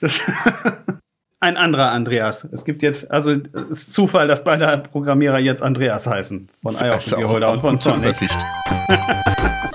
Ein anderer Andreas. Es gibt jetzt, also es ist Zufall, dass beide Programmierer jetzt Andreas heißen. Von Eye of the Beholder und von Sonic.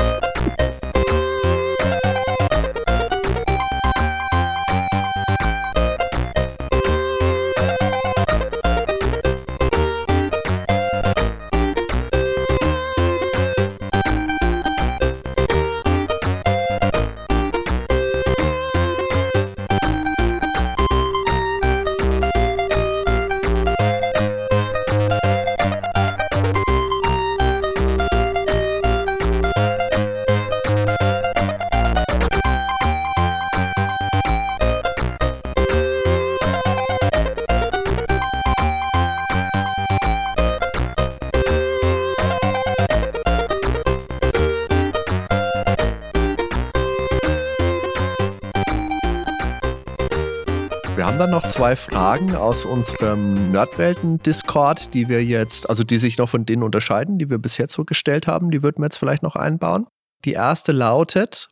Fragen aus unserem Nerdwelten-Discord, die wir jetzt, also die sich noch von denen unterscheiden, die wir bisher so haben. Die würden wir jetzt vielleicht noch einbauen. Die erste lautet: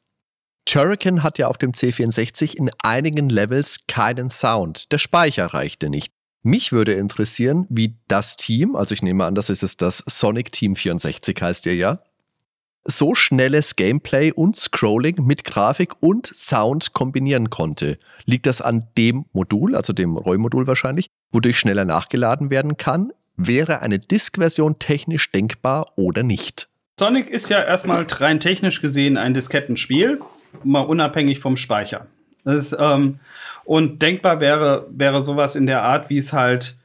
Turrican hat ja auf dem C64 in einigen Levels keinen Sound. Der Speicher reichte nicht. Mich würde interessieren, wie das Team, also ich nehme an, das ist es das Sonic Team 64 heißt ihr ja, so schnelles Gameplay und Scrolling mit Grafik und Sound kombinieren konnte. Liegt das an dem Modul, also dem ROI-Modul wahrscheinlich, wodurch schneller nachgeladen werden kann? Wäre eine Disk-Version technisch denkbar oder nicht? Sonic ist ja erstmal rein technisch gesehen ein Diskettenspiel, mal unabhängig vom Speicher. Ist, ähm, und denkbar wäre, wäre sowas in der Art, wie es halt.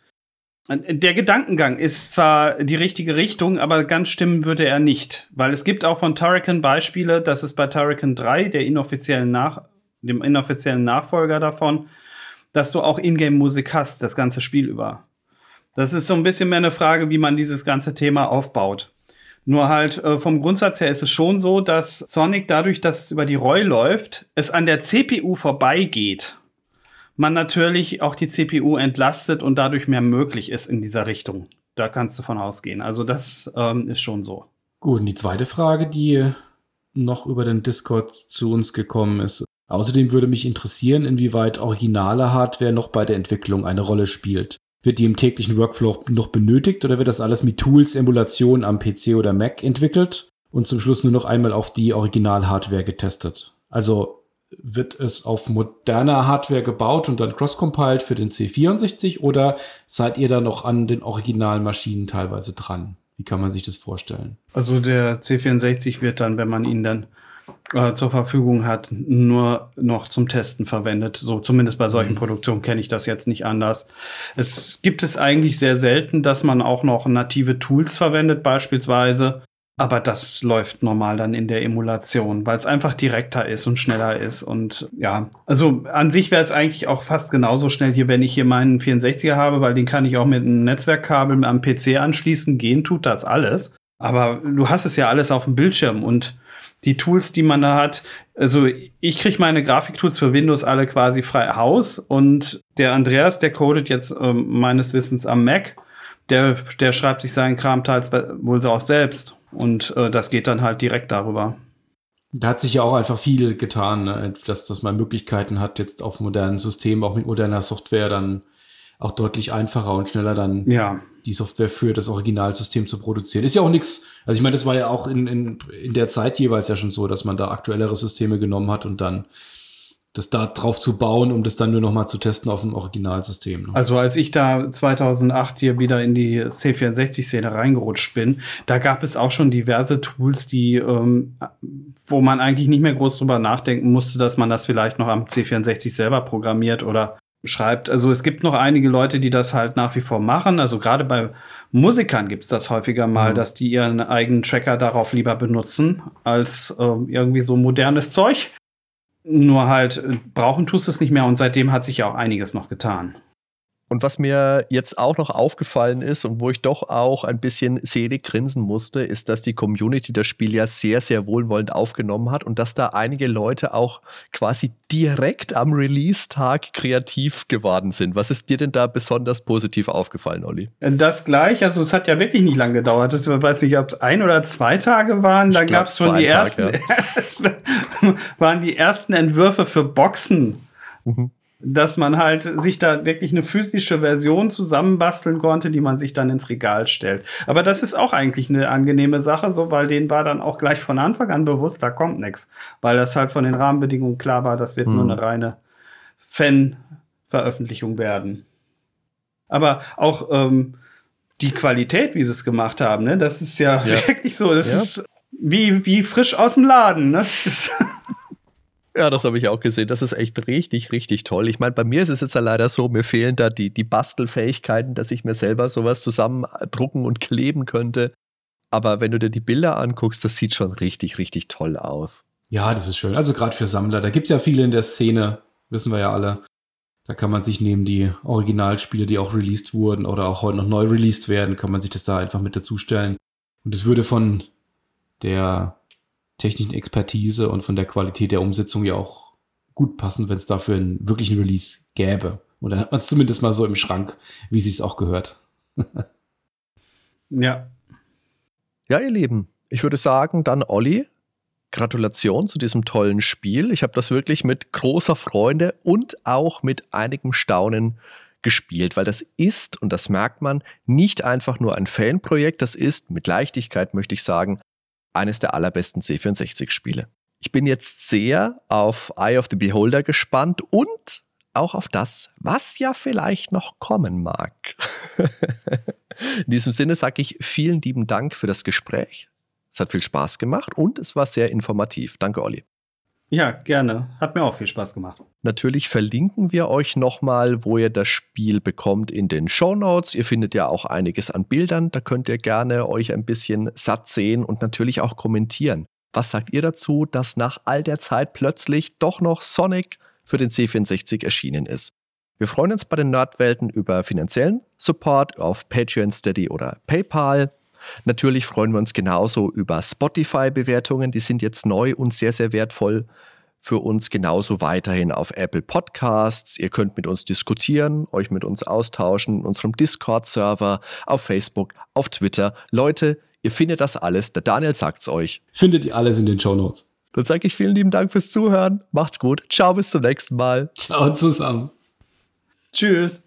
Der Gedankengang ist zwar die richtige Richtung, aber ganz stimmen würde er nicht. Weil es gibt auch von Turrican Beispiele, dass es bei Turrican 3, der inoffiziellen Nach dem inoffiziellen Nachfolger davon, dass du auch Ingame-Musik hast, das ganze Spiel über. Das ist so ein bisschen mehr eine Frage, wie man dieses ganze Thema aufbaut. Nur halt äh, vom Grundsatz her ist es schon so, dass Sonic dadurch, dass es über die ROI läuft, es an der CPU vorbeigeht. Man natürlich auch die CPU entlastet und dadurch mehr möglich ist in dieser Richtung. Da kannst du von ausgehen. Also das ähm, ist schon so. Gut, und die zweite Frage, die noch über den Discord zu uns gekommen ist. Außerdem würde mich interessieren, inwieweit originale Hardware noch bei der Entwicklung eine Rolle spielt. Wird die im täglichen Workflow noch benötigt oder wird das alles mit Tools, Emulation am PC oder Mac entwickelt und zum Schluss nur noch einmal auf die Original-Hardware getestet? Also wird es auf moderner Hardware gebaut und dann cross-compiled für den C64 oder seid ihr da noch an den originalen Maschinen teilweise dran? Wie kann man sich das vorstellen? Also der C64 wird dann, wenn man ihn dann äh, zur Verfügung hat, nur noch zum Testen verwendet. So zumindest bei solchen mhm. Produktionen kenne ich das jetzt nicht anders. Es gibt es eigentlich sehr selten, dass man auch noch native Tools verwendet, beispielsweise. Aber das läuft normal dann in der Emulation, weil es einfach direkter ist und schneller ist. Und ja, also an sich wäre es eigentlich auch fast genauso schnell hier, wenn ich hier meinen 64er habe, weil den kann ich auch mit einem Netzwerkkabel am PC anschließen. Gehen tut das alles. Aber du hast es ja alles auf dem Bildschirm und die Tools, die man da hat. Also ich kriege meine Grafiktools für Windows alle quasi frei Haus und der Andreas, der codet jetzt ähm, meines Wissens am Mac. Der, der schreibt sich seinen Kram teils wohl so auch selbst und äh, das geht dann halt direkt darüber. Da hat sich ja auch einfach viel getan, ne? dass, dass man Möglichkeiten hat, jetzt auf modernen Systemen, auch mit moderner Software dann auch deutlich einfacher und schneller dann ja. die Software für das Originalsystem zu produzieren. Ist ja auch nichts, also ich meine, das war ja auch in, in, in der Zeit jeweils ja schon so, dass man da aktuellere Systeme genommen hat und dann das da drauf zu bauen, um das dann nur noch mal zu testen auf dem Originalsystem. Ne? Also als ich da 2008 hier wieder in die C64-Szene reingerutscht bin, da gab es auch schon diverse Tools, die, ähm, wo man eigentlich nicht mehr groß drüber nachdenken musste, dass man das vielleicht noch am C64 selber programmiert oder schreibt. Also es gibt noch einige Leute, die das halt nach wie vor machen. Also gerade bei Musikern gibt es das häufiger mal, mhm. dass die ihren eigenen Tracker darauf lieber benutzen als äh, irgendwie so modernes Zeug. Nur halt äh, brauchen tust es nicht mehr und seitdem hat sich ja auch einiges noch getan. Und was mir jetzt auch noch aufgefallen ist und wo ich doch auch ein bisschen selig grinsen musste, ist, dass die Community das Spiel ja sehr, sehr wohlwollend aufgenommen hat und dass da einige Leute auch quasi direkt am Release-Tag kreativ geworden sind. Was ist dir denn da besonders positiv aufgefallen, Olli? Das gleich, also es hat ja wirklich nicht lange gedauert. Ich weiß nicht, ob es ein oder zwei Tage waren. Da gab es schon die Tag, ersten, ja. waren die ersten Entwürfe für Boxen. Mhm dass man halt sich da wirklich eine physische Version zusammenbasteln konnte, die man sich dann ins Regal stellt. Aber das ist auch eigentlich eine angenehme Sache, so weil denen war dann auch gleich von Anfang an bewusst, da kommt nichts, weil das halt von den Rahmenbedingungen klar war, das wird hm. nur eine reine Fan-Veröffentlichung werden. Aber auch ähm, die Qualität, wie sie es gemacht haben, ne, das ist ja, ja. wirklich so, das ja. ist wie, wie frisch aus dem Laden. Ne? Ja, das habe ich auch gesehen. Das ist echt richtig, richtig toll. Ich meine, bei mir ist es jetzt ja leider so, mir fehlen da die, die Bastelfähigkeiten, dass ich mir selber sowas zusammendrucken und kleben könnte. Aber wenn du dir die Bilder anguckst, das sieht schon richtig, richtig toll aus. Ja, das ist schön. Also gerade für Sammler. Da gibt es ja viele in der Szene, wissen wir ja alle. Da kann man sich neben die Originalspiele, die auch released wurden oder auch heute noch neu released werden, kann man sich das da einfach mit dazustellen. Und es würde von der technischen Expertise und von der Qualität der Umsetzung ja auch gut passen, wenn es dafür einen wirklichen Release gäbe. Und dann hat man es zumindest mal so im Schrank, wie sie es auch gehört. ja. Ja, ihr Lieben, ich würde sagen, dann Olli, Gratulation zu diesem tollen Spiel. Ich habe das wirklich mit großer Freude und auch mit einigem Staunen gespielt, weil das ist, und das merkt man, nicht einfach nur ein Fanprojekt, das ist, mit Leichtigkeit möchte ich sagen, eines der allerbesten C64-Spiele. Ich bin jetzt sehr auf Eye of the Beholder gespannt und auch auf das, was ja vielleicht noch kommen mag. In diesem Sinne sage ich vielen lieben Dank für das Gespräch. Es hat viel Spaß gemacht und es war sehr informativ. Danke, Olli. Ja, gerne. Hat mir auch viel Spaß gemacht. Natürlich verlinken wir euch nochmal, wo ihr das Spiel bekommt in den Show Notes. Ihr findet ja auch einiges an Bildern. Da könnt ihr gerne euch ein bisschen satt sehen und natürlich auch kommentieren. Was sagt ihr dazu, dass nach all der Zeit plötzlich doch noch Sonic für den C64 erschienen ist? Wir freuen uns bei den Nerdwelten über finanziellen Support auf Patreon, Steady oder PayPal. Natürlich freuen wir uns genauso über Spotify-Bewertungen, die sind jetzt neu und sehr, sehr wertvoll für uns genauso weiterhin auf Apple Podcasts. Ihr könnt mit uns diskutieren, euch mit uns austauschen in unserem Discord-Server, auf Facebook, auf Twitter. Leute, ihr findet das alles. Der Daniel sagt's euch. Findet ihr alles in den Show Notes. Dann sage ich vielen lieben Dank fürs Zuhören. Macht's gut. Ciao, bis zum nächsten Mal. Ciao zusammen. Tschüss.